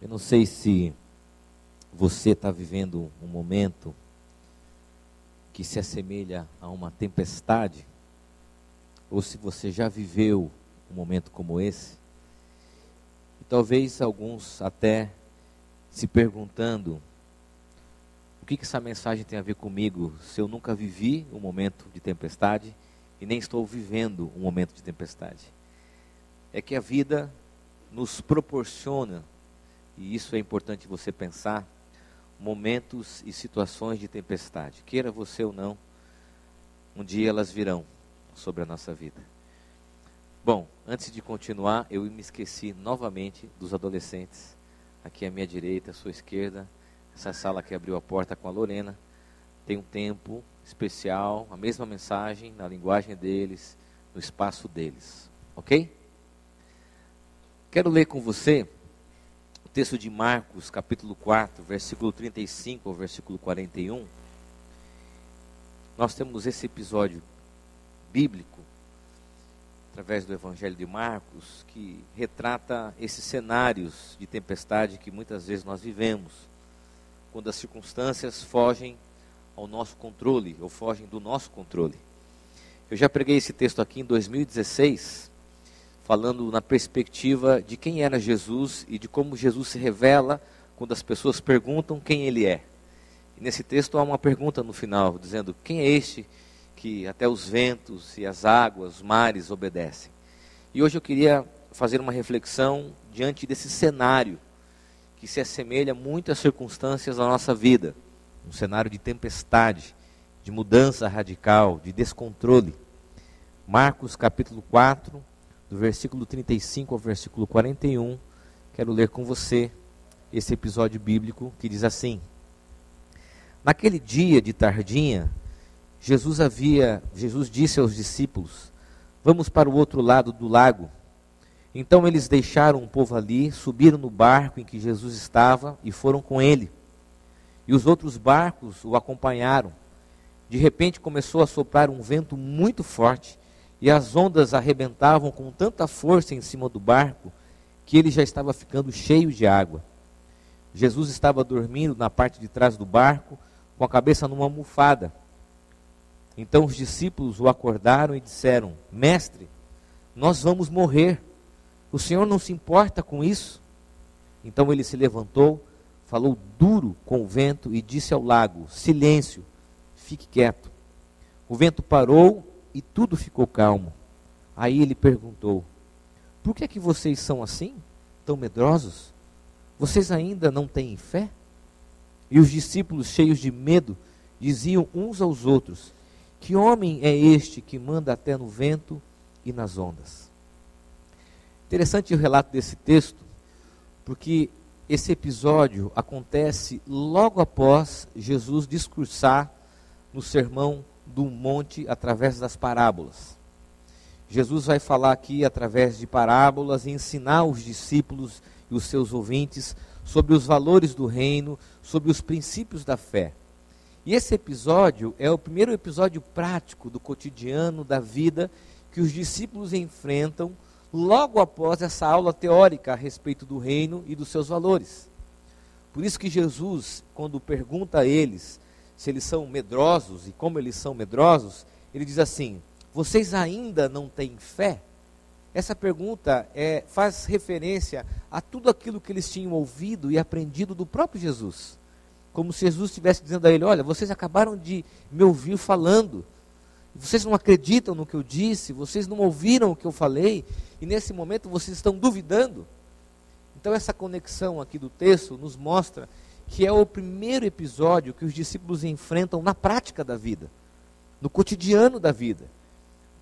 Eu não sei se você está vivendo um momento que se assemelha a uma tempestade, ou se você já viveu um momento como esse. E talvez alguns até se perguntando: o que, que essa mensagem tem a ver comigo se eu nunca vivi um momento de tempestade e nem estou vivendo um momento de tempestade? É que a vida nos proporciona, e isso é importante você pensar, momentos e situações de tempestade. Queira você ou não, um dia elas virão sobre a nossa vida. Bom, antes de continuar, eu me esqueci novamente dos adolescentes. Aqui à minha direita, à sua esquerda, essa sala que abriu a porta com a Lorena. Tem um tempo especial, a mesma mensagem, na linguagem deles, no espaço deles. Ok? Quero ler com você texto de Marcos, capítulo 4, versículo 35 ao versículo 41. Nós temos esse episódio bíblico, através do Evangelho de Marcos, que retrata esses cenários de tempestade que muitas vezes nós vivemos, quando as circunstâncias fogem ao nosso controle, ou fogem do nosso controle. Eu já preguei esse texto aqui em 2016, falando na perspectiva de quem era Jesus e de como Jesus se revela quando as pessoas perguntam quem ele é. E nesse texto há uma pergunta no final, dizendo: Quem é este que até os ventos e as águas, os mares obedecem. E hoje eu queria fazer uma reflexão diante desse cenário que se assemelha muito às circunstâncias da nossa vida, um cenário de tempestade, de mudança radical, de descontrole. Marcos capítulo 4, do versículo 35 ao versículo 41, quero ler com você esse episódio bíblico que diz assim: Naquele dia de tardinha, Jesus havia, Jesus disse aos discípulos: Vamos para o outro lado do lago. Então eles deixaram o povo ali, subiram no barco em que Jesus estava e foram com ele. E os outros barcos o acompanharam. De repente começou a soprar um vento muito forte e as ondas arrebentavam com tanta força em cima do barco que ele já estava ficando cheio de água. Jesus estava dormindo na parte de trás do barco, com a cabeça numa almofada. Então os discípulos o acordaram e disseram: Mestre, nós vamos morrer. O Senhor não se importa com isso? Então ele se levantou, falou duro com o vento e disse ao lago: Silêncio, fique quieto. O vento parou e tudo ficou calmo. Aí ele perguntou: Por que é que vocês são assim, tão medrosos? Vocês ainda não têm fé? E os discípulos, cheios de medo, diziam uns aos outros: que homem é este que manda até no vento e nas ondas? Interessante o relato desse texto, porque esse episódio acontece logo após Jesus discursar no sermão do monte através das parábolas. Jesus vai falar aqui através de parábolas e ensinar os discípulos e os seus ouvintes sobre os valores do reino, sobre os princípios da fé. E esse episódio é o primeiro episódio prático do cotidiano, da vida, que os discípulos enfrentam logo após essa aula teórica a respeito do reino e dos seus valores. Por isso que Jesus, quando pergunta a eles se eles são medrosos e como eles são medrosos, ele diz assim: Vocês ainda não têm fé? Essa pergunta é, faz referência a tudo aquilo que eles tinham ouvido e aprendido do próprio Jesus como se Jesus estivesse dizendo a ele: Olha, vocês acabaram de me ouvir falando, vocês não acreditam no que eu disse, vocês não ouviram o que eu falei, e nesse momento vocês estão duvidando. Então, essa conexão aqui do texto nos mostra que é o primeiro episódio que os discípulos enfrentam na prática da vida, no cotidiano da vida.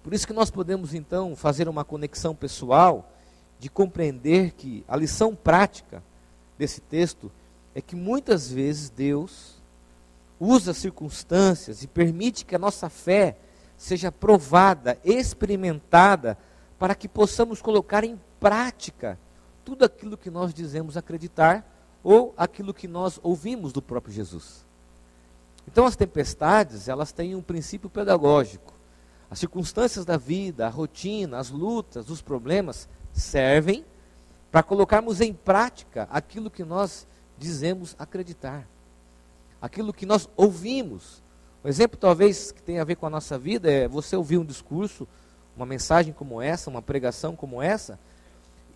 Por isso que nós podemos então fazer uma conexão pessoal de compreender que a lição prática desse texto é que muitas vezes Deus usa circunstâncias e permite que a nossa fé seja provada, experimentada, para que possamos colocar em prática tudo aquilo que nós dizemos acreditar ou aquilo que nós ouvimos do próprio Jesus. Então as tempestades, elas têm um princípio pedagógico. As circunstâncias da vida, a rotina, as lutas, os problemas servem para colocarmos em prática aquilo que nós dizemos acreditar, aquilo que nós ouvimos. Um exemplo, talvez, que tenha a ver com a nossa vida é você ouvir um discurso, uma mensagem como essa, uma pregação como essa,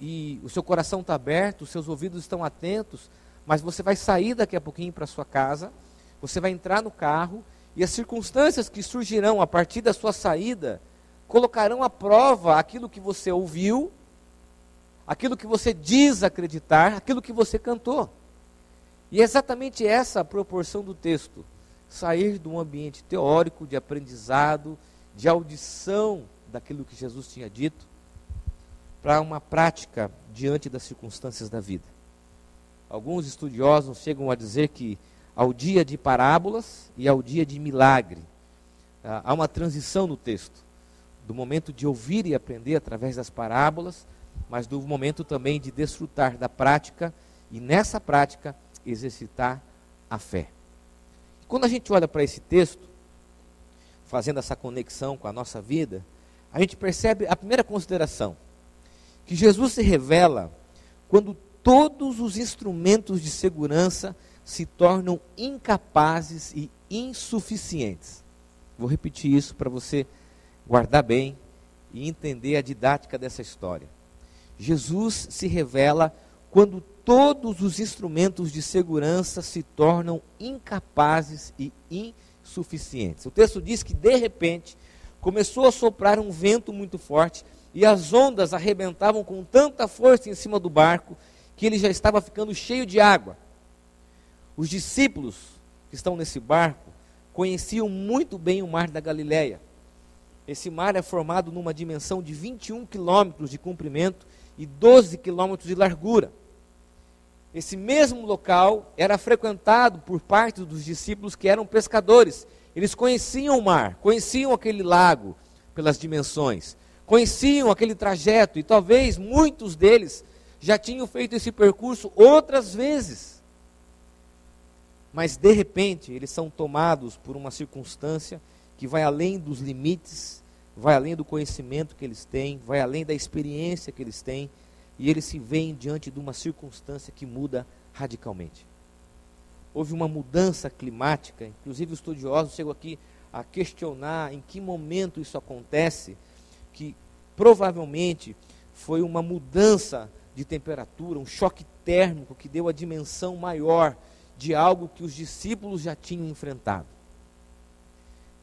e o seu coração está aberto, os seus ouvidos estão atentos, mas você vai sair daqui a pouquinho para sua casa, você vai entrar no carro, e as circunstâncias que surgirão a partir da sua saída colocarão à prova aquilo que você ouviu, aquilo que você diz acreditar, aquilo que você cantou. E é exatamente essa a proporção do texto. Sair de um ambiente teórico, de aprendizado, de audição daquilo que Jesus tinha dito, para uma prática diante das circunstâncias da vida. Alguns estudiosos chegam a dizer que ao dia de parábolas e ao dia de milagre, ah, há uma transição no texto, do momento de ouvir e aprender através das parábolas, mas do momento também de desfrutar da prática e nessa prática exercitar a fé. Quando a gente olha para esse texto, fazendo essa conexão com a nossa vida, a gente percebe a primeira consideração, que Jesus se revela quando todos os instrumentos de segurança se tornam incapazes e insuficientes. Vou repetir isso para você guardar bem e entender a didática dessa história. Jesus se revela quando todos os instrumentos de segurança se tornam incapazes e insuficientes. O texto diz que, de repente, começou a soprar um vento muito forte e as ondas arrebentavam com tanta força em cima do barco que ele já estava ficando cheio de água. Os discípulos que estão nesse barco conheciam muito bem o mar da Galileia. Esse mar é formado numa dimensão de 21 quilômetros de comprimento e 12 quilômetros de largura. Esse mesmo local era frequentado por parte dos discípulos que eram pescadores. Eles conheciam o mar, conheciam aquele lago pelas dimensões, conheciam aquele trajeto e talvez muitos deles já tinham feito esse percurso outras vezes mas de repente eles são tomados por uma circunstância que vai além dos limites, vai além do conhecimento que eles têm, vai além da experiência que eles têm, e eles se veem diante de uma circunstância que muda radicalmente. Houve uma mudança climática, inclusive os estudiosos chegam aqui a questionar em que momento isso acontece, que provavelmente foi uma mudança de temperatura, um choque térmico que deu a dimensão maior de algo que os discípulos já tinham enfrentado.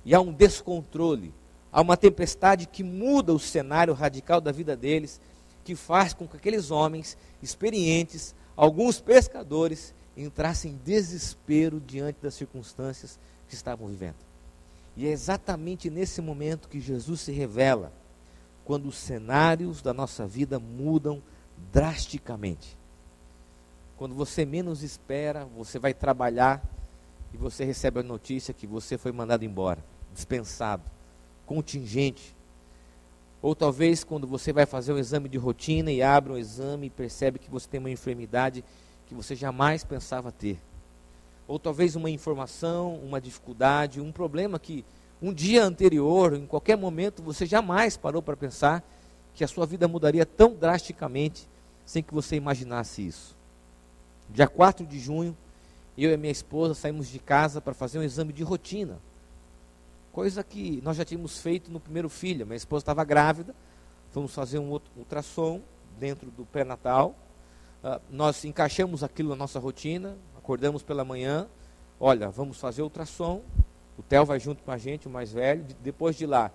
E há um descontrole, há uma tempestade que muda o cenário radical da vida deles, que faz com que aqueles homens experientes, alguns pescadores, entrassem em desespero diante das circunstâncias que estavam vivendo. E é exatamente nesse momento que Jesus se revela, quando os cenários da nossa vida mudam drasticamente. Quando você menos espera, você vai trabalhar e você recebe a notícia que você foi mandado embora, dispensado, contingente. Ou talvez quando você vai fazer um exame de rotina e abre um exame e percebe que você tem uma enfermidade que você jamais pensava ter. Ou talvez uma informação, uma dificuldade, um problema que um dia anterior, em qualquer momento, você jamais parou para pensar que a sua vida mudaria tão drasticamente sem que você imaginasse isso. Dia 4 de junho, eu e minha esposa saímos de casa para fazer um exame de rotina. Coisa que nós já tínhamos feito no primeiro filho. Minha esposa estava grávida, fomos fazer um ultrassom dentro do pré-natal. Uh, nós encaixamos aquilo na nossa rotina, acordamos pela manhã, olha, vamos fazer ultrassom, o Theo vai junto com a gente, o mais velho, depois de lá,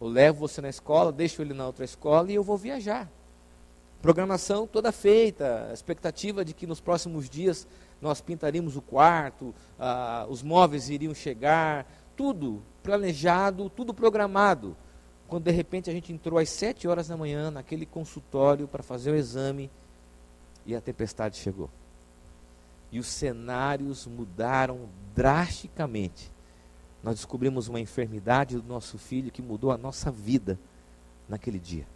eu levo você na escola, deixo ele na outra escola e eu vou viajar. Programação toda feita, expectativa de que nos próximos dias nós pintaríamos o quarto, ah, os móveis iriam chegar, tudo planejado, tudo programado. Quando de repente a gente entrou às sete horas da manhã naquele consultório para fazer o exame e a tempestade chegou. E os cenários mudaram drasticamente. Nós descobrimos uma enfermidade do nosso filho que mudou a nossa vida naquele dia.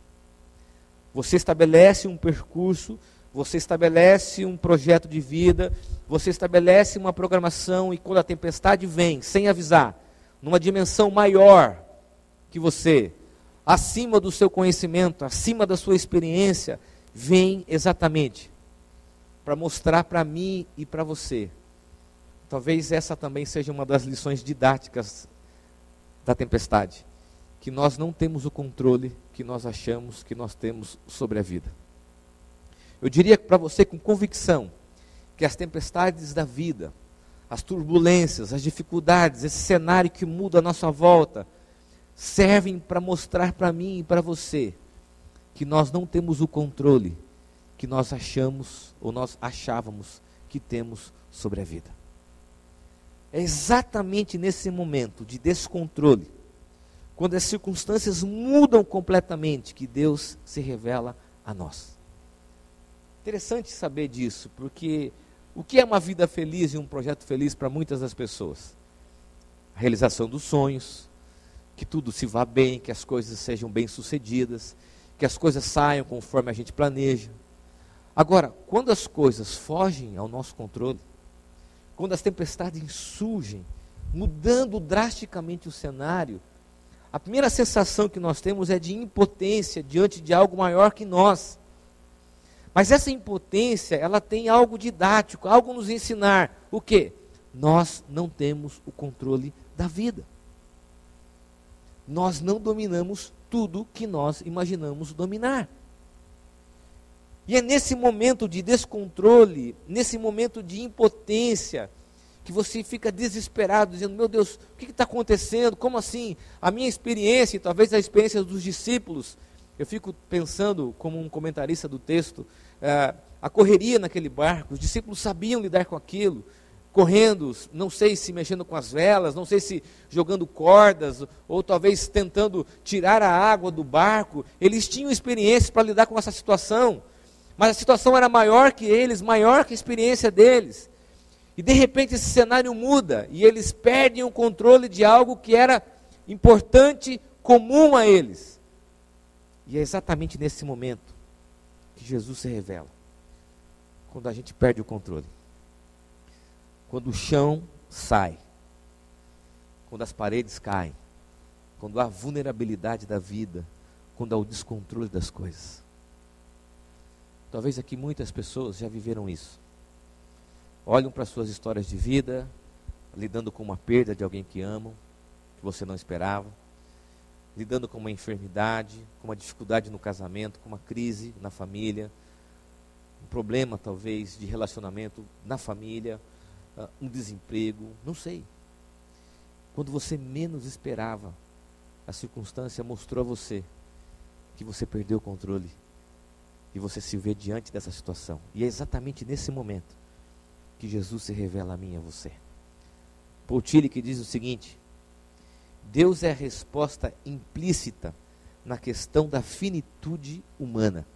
Você estabelece um percurso, você estabelece um projeto de vida, você estabelece uma programação e quando a tempestade vem, sem avisar, numa dimensão maior que você, acima do seu conhecimento, acima da sua experiência, vem exatamente para mostrar para mim e para você. Talvez essa também seja uma das lições didáticas da tempestade, que nós não temos o controle que nós achamos que nós temos sobre a vida. Eu diria para você com convicção que as tempestades da vida, as turbulências, as dificuldades, esse cenário que muda a nossa volta, servem para mostrar para mim e para você que nós não temos o controle que nós achamos ou nós achávamos que temos sobre a vida. É exatamente nesse momento de descontrole, quando as circunstâncias mudam completamente, que Deus se revela a nós. Interessante saber disso, porque o que é uma vida feliz e um projeto feliz para muitas das pessoas? A realização dos sonhos, que tudo se vá bem, que as coisas sejam bem-sucedidas, que as coisas saiam conforme a gente planeja. Agora, quando as coisas fogem ao nosso controle, quando as tempestades surgem, mudando drasticamente o cenário, a primeira sensação que nós temos é de impotência diante de algo maior que nós. Mas essa impotência, ela tem algo didático, algo nos ensinar. O quê? Nós não temos o controle da vida nós não dominamos tudo que nós imaginamos dominar. E é nesse momento de descontrole, nesse momento de impotência, que você fica desesperado, dizendo: Meu Deus, o que está acontecendo? Como assim? A minha experiência, e talvez a experiência dos discípulos, eu fico pensando, como um comentarista do texto, eh, a correria naquele barco, os discípulos sabiam lidar com aquilo, correndo, não sei se mexendo com as velas, não sei se jogando cordas, ou talvez tentando tirar a água do barco. Eles tinham experiência para lidar com essa situação, mas a situação era maior que eles, maior que a experiência deles. E de repente esse cenário muda e eles perdem o controle de algo que era importante, comum a eles. E é exatamente nesse momento que Jesus se revela quando a gente perde o controle quando o chão sai, quando as paredes caem, quando há vulnerabilidade da vida, quando há o descontrole das coisas. Talvez aqui muitas pessoas já viveram isso. Olham para suas histórias de vida, lidando com uma perda de alguém que amam, que você não esperava, lidando com uma enfermidade, com uma dificuldade no casamento, com uma crise na família, um problema talvez de relacionamento na família, uh, um desemprego, não sei. Quando você menos esperava, a circunstância mostrou a você que você perdeu o controle e você se vê diante dessa situação. E é exatamente nesse momento que Jesus se revela a mim e a você. Paul que diz o seguinte: Deus é a resposta implícita na questão da finitude humana.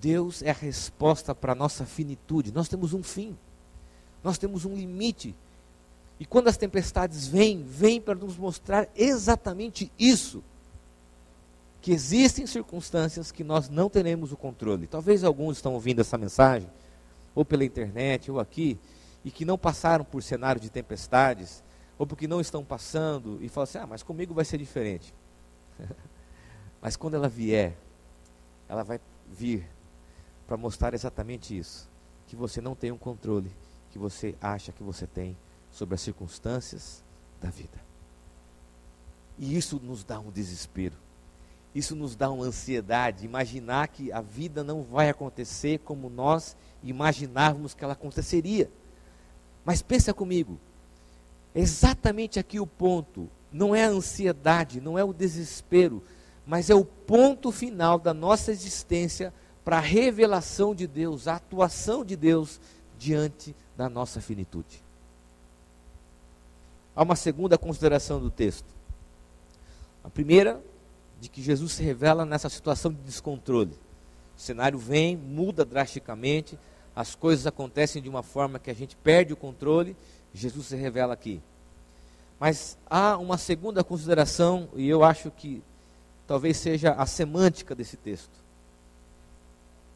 Deus é a resposta para a nossa finitude. Nós temos um fim. Nós temos um limite. E quando as tempestades vêm, vêm para nos mostrar exatamente isso. Que existem circunstâncias que nós não teremos o controle. Talvez alguns estão ouvindo essa mensagem, ou pela internet, ou aqui, e que não passaram por cenário de tempestades, ou porque não estão passando, e falam assim: ah, mas comigo vai ser diferente. mas quando ela vier, ela vai vir para mostrar exatamente isso: que você não tem um controle que você acha que você tem sobre as circunstâncias da vida. E isso nos dá um desespero. Isso nos dá uma ansiedade, imaginar que a vida não vai acontecer como nós imaginávamos que ela aconteceria. Mas pensa comigo, exatamente aqui o ponto, não é a ansiedade, não é o desespero, mas é o ponto final da nossa existência para a revelação de Deus, a atuação de Deus diante da nossa finitude. Há uma segunda consideração do texto. A primeira, de que Jesus se revela nessa situação de descontrole. O cenário vem, muda drasticamente, as coisas acontecem de uma forma que a gente perde o controle, Jesus se revela aqui. Mas há uma segunda consideração, e eu acho que talvez seja a semântica desse texto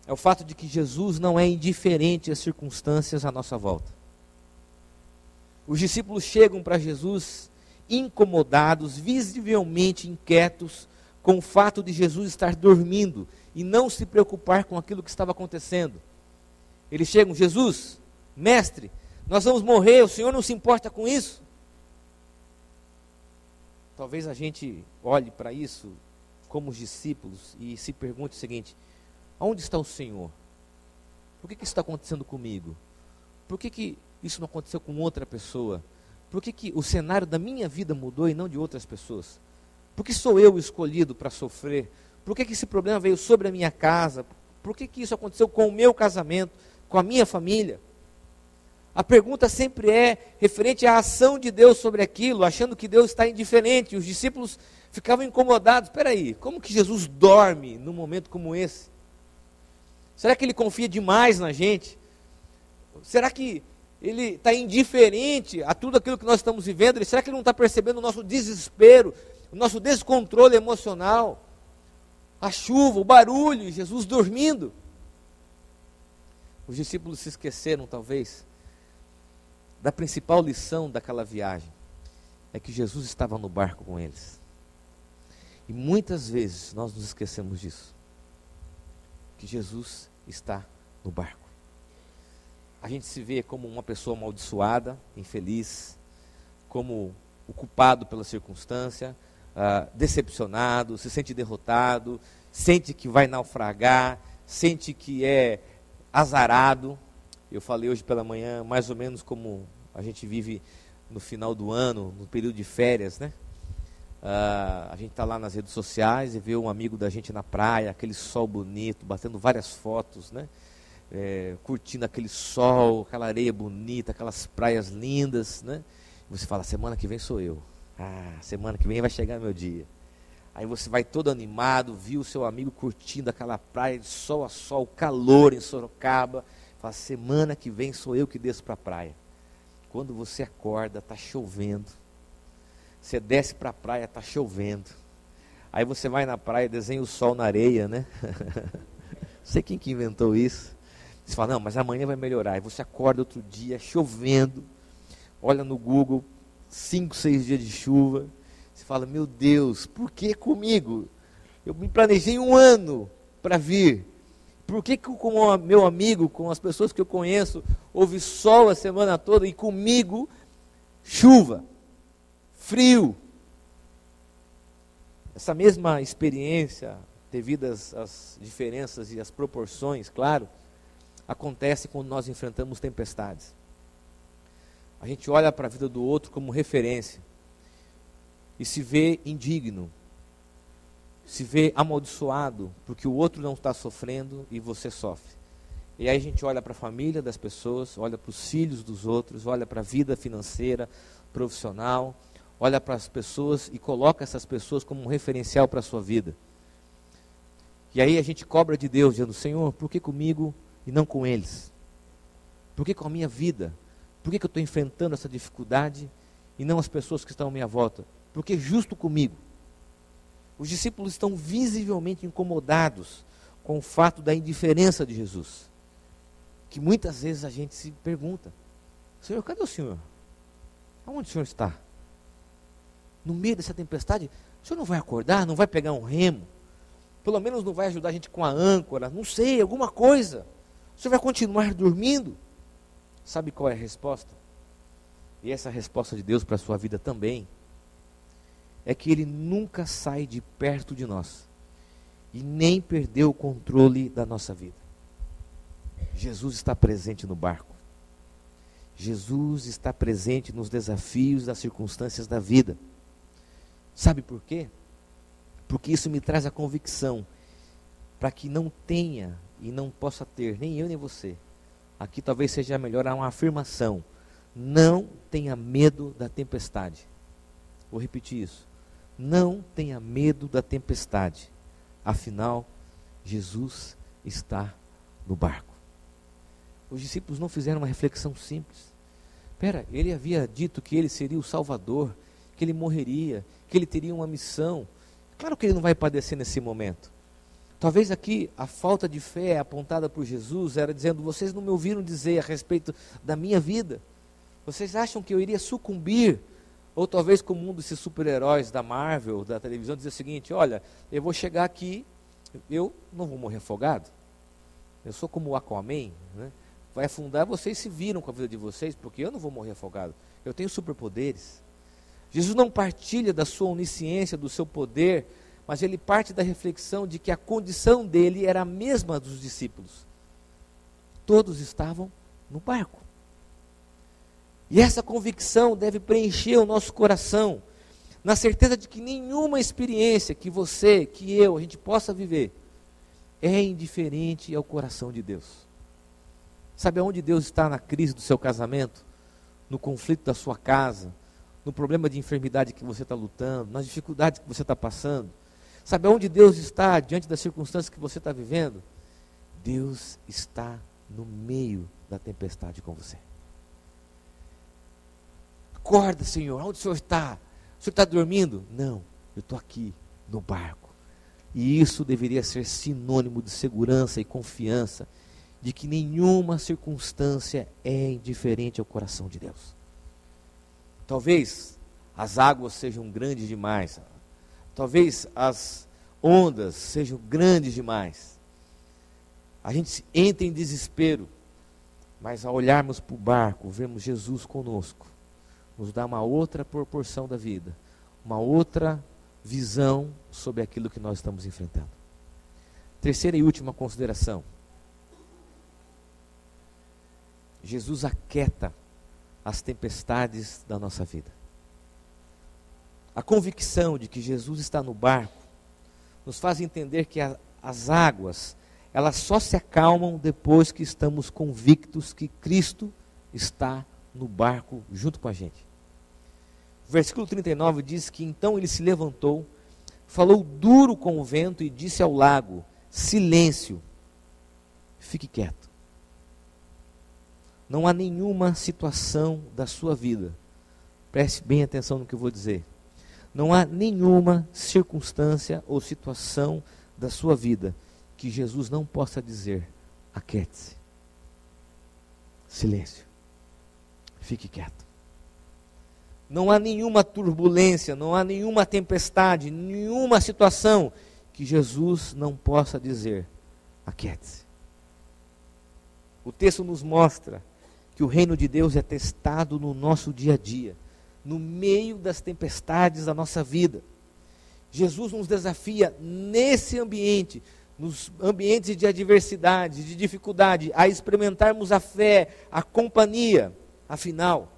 é o fato de que Jesus não é indiferente às circunstâncias à nossa volta. Os discípulos chegam para Jesus incomodados, visivelmente inquietos com o fato de Jesus estar dormindo e não se preocupar com aquilo que estava acontecendo. Eles chegam, Jesus, mestre, nós vamos morrer, o Senhor não se importa com isso? Talvez a gente olhe para isso como os discípulos e se pergunte o seguinte: onde está o Senhor? Por que, que isso está acontecendo comigo? Por que, que isso não aconteceu com outra pessoa? Por que, que o cenário da minha vida mudou e não de outras pessoas? Por que sou eu escolhido para sofrer? Por que, que esse problema veio sobre a minha casa? Por que, que isso aconteceu com o meu casamento, com a minha família? A pergunta sempre é referente à ação de Deus sobre aquilo, achando que Deus está indiferente. Os discípulos ficavam incomodados. Espera aí, como que Jesus dorme num momento como esse? Será que ele confia demais na gente? Será que ele está indiferente a tudo aquilo que nós estamos vivendo? Será que ele não está percebendo o nosso desespero, o nosso descontrole emocional? A chuva, o barulho, Jesus dormindo. Os discípulos se esqueceram, talvez, da principal lição daquela viagem é que Jesus estava no barco com eles. E muitas vezes nós nos esquecemos disso. Que Jesus está no barco. A gente se vê como uma pessoa amaldiçoada, infeliz, como o culpado pela circunstância, uh, decepcionado, se sente derrotado, sente que vai naufragar, sente que é azarado. Eu falei hoje pela manhã, mais ou menos como a gente vive no final do ano, no período de férias, né? Uh, a gente está lá nas redes sociais e vê um amigo da gente na praia, aquele sol bonito, batendo várias fotos, né? É, curtindo aquele sol, aquela areia bonita, aquelas praias lindas, né? Você fala, semana que vem sou eu. Ah, semana que vem vai chegar meu dia. Aí você vai todo animado, viu o seu amigo curtindo aquela praia de sol a sol, calor em Sorocaba. Fala, semana que vem sou eu que desço para a praia. Quando você acorda, está chovendo. Você desce para a praia, está chovendo. Aí você vai na praia, desenha o sol na areia, né? sei quem que inventou isso. Você fala, não, mas amanhã vai melhorar. Aí você acorda outro dia, chovendo. Olha no Google, cinco, seis dias de chuva. Você fala, meu Deus, por que comigo? Eu me planejei um ano para vir. Por que, que com o meu amigo, com as pessoas que eu conheço, houve sol a semana toda e comigo chuva, frio? Essa mesma experiência, devido às, às diferenças e às proporções, claro, acontece quando nós enfrentamos tempestades. A gente olha para a vida do outro como referência e se vê indigno, se vê amaldiçoado porque o outro não está sofrendo e você sofre. E aí a gente olha para a família das pessoas, olha para os filhos dos outros, olha para a vida financeira, profissional, olha para as pessoas e coloca essas pessoas como um referencial para a sua vida. E aí a gente cobra de Deus, dizendo: Senhor, por que comigo e não com eles? Por que com a minha vida? Por que, que eu estou enfrentando essa dificuldade e não as pessoas que estão à minha volta? Porque justo comigo. Os discípulos estão visivelmente incomodados com o fato da indiferença de Jesus. Que muitas vezes a gente se pergunta: Senhor, cadê o Senhor? Aonde o Senhor está? No meio dessa tempestade, o Senhor não vai acordar, não vai pegar um remo? Pelo menos não vai ajudar a gente com a âncora, não sei, alguma coisa. O Senhor vai continuar dormindo? Sabe qual é a resposta? E essa é resposta de Deus para a sua vida também é que ele nunca sai de perto de nós e nem perdeu o controle da nossa vida. Jesus está presente no barco. Jesus está presente nos desafios, das circunstâncias da vida. Sabe por quê? Porque isso me traz a convicção para que não tenha e não possa ter, nem eu nem você. Aqui talvez seja melhor uma afirmação. Não tenha medo da tempestade. Vou repetir isso. Não tenha medo da tempestade, afinal, Jesus está no barco. Os discípulos não fizeram uma reflexão simples. Espera, ele havia dito que ele seria o Salvador, que ele morreria, que ele teria uma missão. Claro que ele não vai padecer nesse momento. Talvez aqui a falta de fé apontada por Jesus era dizendo: vocês não me ouviram dizer a respeito da minha vida. Vocês acham que eu iria sucumbir ou talvez como um desses super-heróis da Marvel, da televisão, dizer o seguinte: olha, eu vou chegar aqui, Eu não vou morrer afogado. Eu sou como o Aquaman, né? vai afundar, vocês se viram com a vida de vocês, porque eu não vou morrer afogado. Eu tenho superpoderes. Jesus não partilha da sua onisciência, do seu poder, mas ele parte da reflexão de que a condição dele era a mesma dos discípulos. Todos estavam no barco. E essa convicção deve preencher o nosso coração, na certeza de que nenhuma experiência que você, que eu, a gente possa viver, é indiferente ao coração de Deus. Sabe aonde Deus está na crise do seu casamento? No conflito da sua casa? No problema de enfermidade que você está lutando? Nas dificuldades que você está passando? Sabe aonde Deus está diante das circunstâncias que você está vivendo? Deus está no meio da tempestade com você. Acorda, Senhor, onde o Senhor está? O Senhor está dormindo? Não, eu estou aqui no barco. E isso deveria ser sinônimo de segurança e confiança de que nenhuma circunstância é indiferente ao coração de Deus. Talvez as águas sejam grandes demais, talvez as ondas sejam grandes demais. A gente entra em desespero, mas ao olharmos para o barco, vemos Jesus conosco, nos dá uma outra proporção da vida, uma outra visão sobre aquilo que nós estamos enfrentando. Terceira e última consideração. Jesus aquieta as tempestades da nossa vida. A convicção de que Jesus está no barco nos faz entender que a, as águas, elas só se acalmam depois que estamos convictos que Cristo está no barco junto com a gente. Versículo 39 diz que então ele se levantou, falou duro com o vento e disse ao lago: Silêncio, fique quieto. Não há nenhuma situação da sua vida, preste bem atenção no que eu vou dizer. Não há nenhuma circunstância ou situação da sua vida que Jesus não possa dizer: aquiete-se. Silêncio. Fique quieto. Não há nenhuma turbulência, não há nenhuma tempestade, nenhuma situação que Jesus não possa dizer: aquiete-se. O texto nos mostra que o reino de Deus é testado no nosso dia a dia, no meio das tempestades da nossa vida. Jesus nos desafia nesse ambiente, nos ambientes de adversidade, de dificuldade, a experimentarmos a fé, a companhia. Afinal,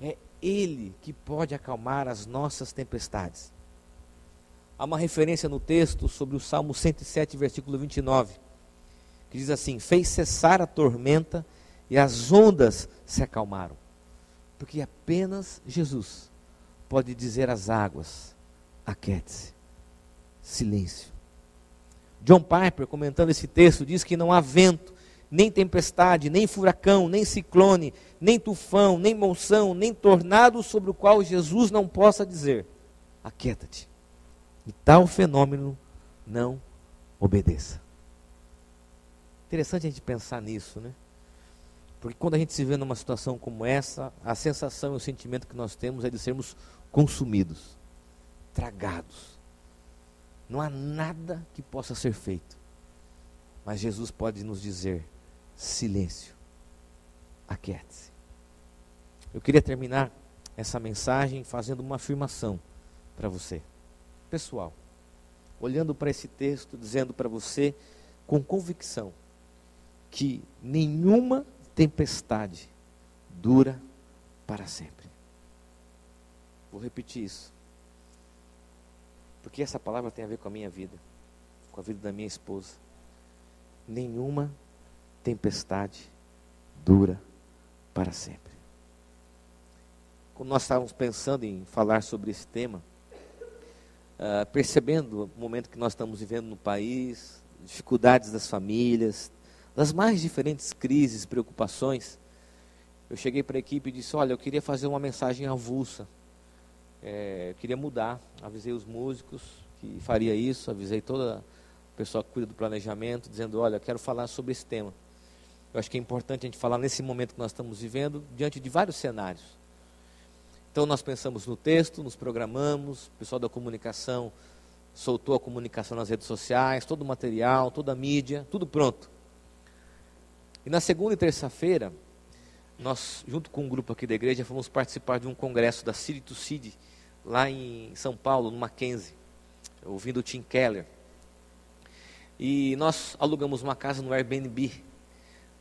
é Ele que pode acalmar as nossas tempestades. Há uma referência no texto sobre o Salmo 107, versículo 29, que diz assim: Fez cessar a tormenta e as ondas se acalmaram. Porque apenas Jesus pode dizer às águas: aquiete-se, silêncio. John Piper, comentando esse texto, diz que não há vento, nem tempestade, nem furacão, nem ciclone, nem tufão, nem monção, nem tornado sobre o qual Jesus não possa dizer: aquieta-te. E tal fenômeno não obedeça. Interessante a gente pensar nisso, né? Porque quando a gente se vê numa situação como essa, a sensação e o sentimento que nós temos é de sermos consumidos, tragados. Não há nada que possa ser feito. Mas Jesus pode nos dizer: silêncio, aquiete-se. Eu queria terminar essa mensagem fazendo uma afirmação para você, pessoal, olhando para esse texto, dizendo para você com convicção que nenhuma tempestade dura para sempre. Vou repetir isso. Porque essa palavra tem a ver com a minha vida, com a vida da minha esposa. Nenhuma tempestade dura para sempre. Quando nós estávamos pensando em falar sobre esse tema, uh, percebendo o momento que nós estamos vivendo no país, dificuldades das famílias, das mais diferentes crises, preocupações, eu cheguei para a equipe e disse: Olha, eu queria fazer uma mensagem avulsa, é, eu queria mudar. Avisei os músicos que faria isso, avisei toda a pessoa que cuida do planejamento, dizendo: Olha, eu quero falar sobre esse tema. Eu acho que é importante a gente falar nesse momento que nós estamos vivendo, diante de vários cenários. Então, nós pensamos no texto, nos programamos, o pessoal da comunicação soltou a comunicação nas redes sociais, todo o material, toda a mídia, tudo pronto. E na segunda e terça-feira, nós, junto com um grupo aqui da igreja, fomos participar de um congresso da City to City, lá em São Paulo, no Mackenzie, ouvindo o Tim Keller. E nós alugamos uma casa no Airbnb,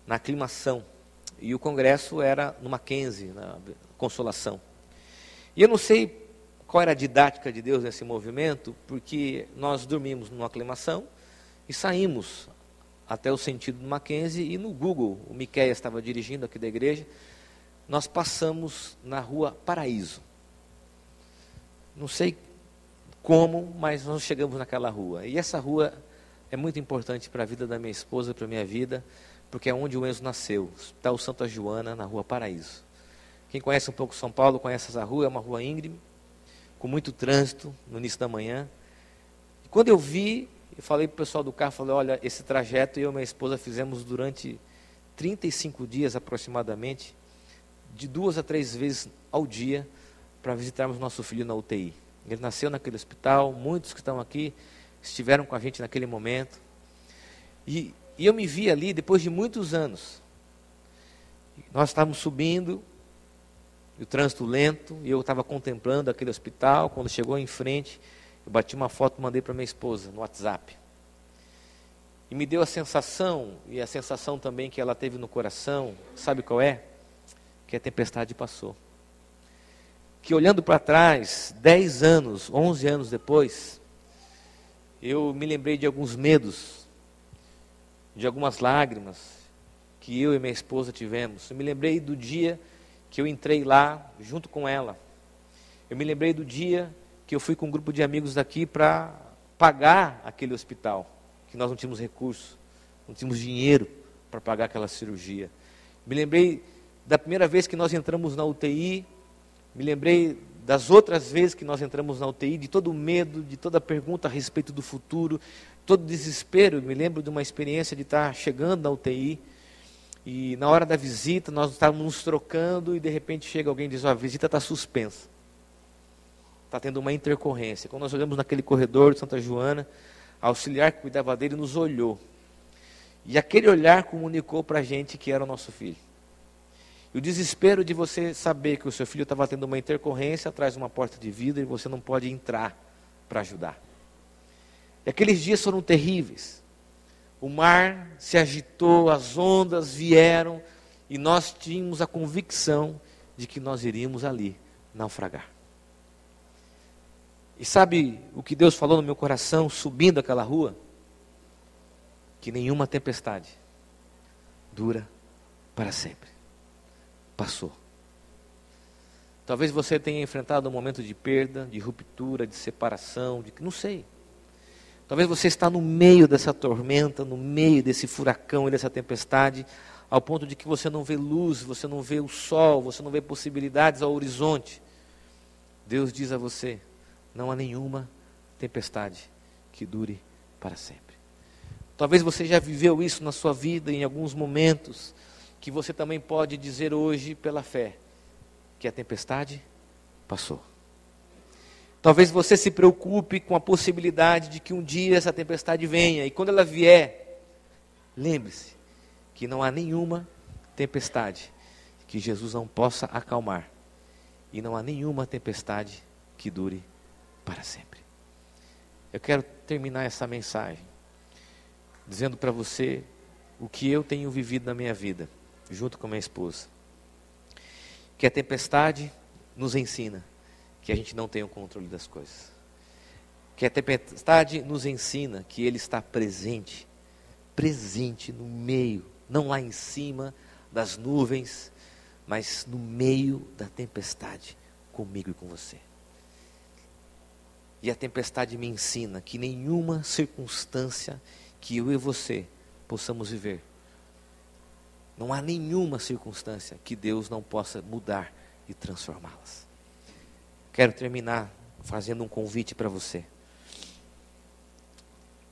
na aclimação. E o congresso era no Mackenzie, na Consolação. E eu não sei qual era a didática de Deus nesse movimento, porque nós dormimos numa aclimação e saímos até o sentido do Mackenzie e no Google, o Miquel estava dirigindo aqui da igreja, nós passamos na rua Paraíso. Não sei como, mas nós chegamos naquela rua. E essa rua é muito importante para a vida da minha esposa, para a minha vida, porque é onde o Enzo nasceu, está o Santa Joana, na rua Paraíso. Quem conhece um pouco São Paulo, conhece essa rua, é uma rua íngreme, com muito trânsito no início da manhã. E quando eu vi, eu falei para o pessoal do carro, falei, olha, esse trajeto eu e minha esposa fizemos durante 35 dias aproximadamente, de duas a três vezes ao dia, para visitarmos nosso filho na UTI. Ele nasceu naquele hospital, muitos que estão aqui estiveram com a gente naquele momento. E, e eu me vi ali depois de muitos anos. Nós estávamos subindo, o trânsito lento, e eu estava contemplando aquele hospital. Quando chegou em frente, eu bati uma foto mandei para minha esposa no WhatsApp. E me deu a sensação, e a sensação também que ela teve no coração, sabe qual é? Que a tempestade passou. Que olhando para trás, 10 anos, 11 anos depois, eu me lembrei de alguns medos, de algumas lágrimas que eu e minha esposa tivemos. Eu me lembrei do dia que eu entrei lá junto com ela. Eu me lembrei do dia que eu fui com um grupo de amigos daqui para pagar aquele hospital, que nós não tínhamos recurso, não tínhamos dinheiro para pagar aquela cirurgia. Me lembrei da primeira vez que nós entramos na UTI, me lembrei das outras vezes que nós entramos na UTI, de todo o medo, de toda a pergunta a respeito do futuro, todo o desespero. Me lembro de uma experiência de estar chegando na UTI e na hora da visita, nós estávamos nos trocando e de repente chega alguém e diz: oh, a visita está suspensa. Está tendo uma intercorrência. Quando nós olhamos naquele corredor de Santa Joana, a auxiliar que cuidava dele nos olhou. E aquele olhar comunicou para a gente que era o nosso filho. E o desespero de você saber que o seu filho estava tendo uma intercorrência atrás de uma porta de vidro e você não pode entrar para ajudar. E aqueles dias foram terríveis. O mar se agitou, as ondas vieram e nós tínhamos a convicção de que nós iríamos ali naufragar. E sabe o que Deus falou no meu coração subindo aquela rua? Que nenhuma tempestade dura para sempre. Passou. Talvez você tenha enfrentado um momento de perda, de ruptura, de separação, de não sei. Talvez você está no meio dessa tormenta, no meio desse furacão e dessa tempestade, ao ponto de que você não vê luz, você não vê o sol, você não vê possibilidades ao horizonte. Deus diz a você: não há nenhuma tempestade que dure para sempre. Talvez você já viveu isso na sua vida em alguns momentos, que você também pode dizer hoje pela fé que a tempestade passou. Talvez você se preocupe com a possibilidade de que um dia essa tempestade venha, e quando ela vier, lembre-se que não há nenhuma tempestade que Jesus não possa acalmar, e não há nenhuma tempestade que dure para sempre. Eu quero terminar essa mensagem dizendo para você o que eu tenho vivido na minha vida, junto com minha esposa. Que a tempestade nos ensina que a gente não tem o controle das coisas. Que a tempestade nos ensina que Ele está presente, presente no meio, não lá em cima das nuvens, mas no meio da tempestade, comigo e com você. E a tempestade me ensina que nenhuma circunstância que eu e você possamos viver, não há nenhuma circunstância que Deus não possa mudar e transformá-las. Quero terminar fazendo um convite para você.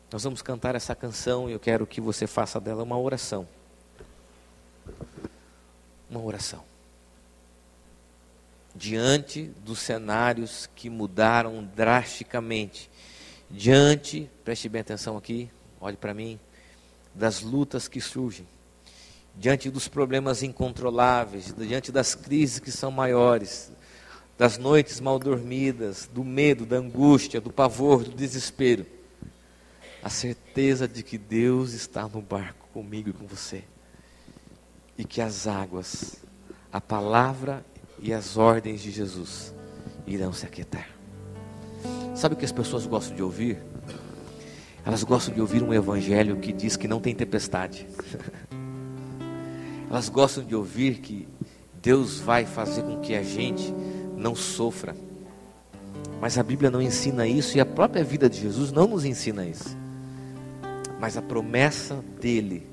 Nós vamos cantar essa canção e eu quero que você faça dela uma oração. Uma oração. Diante dos cenários que mudaram drasticamente. Diante, preste bem atenção aqui, olhe para mim, das lutas que surgem, diante dos problemas incontroláveis, diante das crises que são maiores, das noites mal dormidas, do medo, da angústia, do pavor, do desespero, a certeza de que Deus está no barco comigo e com você, e que as águas, a palavra e as ordens de Jesus irão se aquietar. Sabe o que as pessoas gostam de ouvir? Elas gostam de ouvir um evangelho que diz que não tem tempestade. Elas gostam de ouvir que Deus vai fazer com que a gente não sofra. Mas a Bíblia não ensina isso e a própria vida de Jesus não nos ensina isso. Mas a promessa dele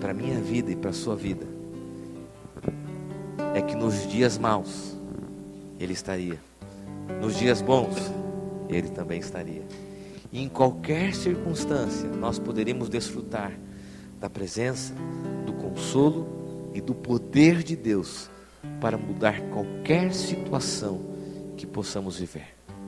para minha vida e para sua vida é que nos dias maus ele estaria, nos dias bons ele também estaria. E em qualquer circunstância nós poderemos desfrutar da presença, do consolo e do poder de Deus para mudar qualquer situação que possamos viver.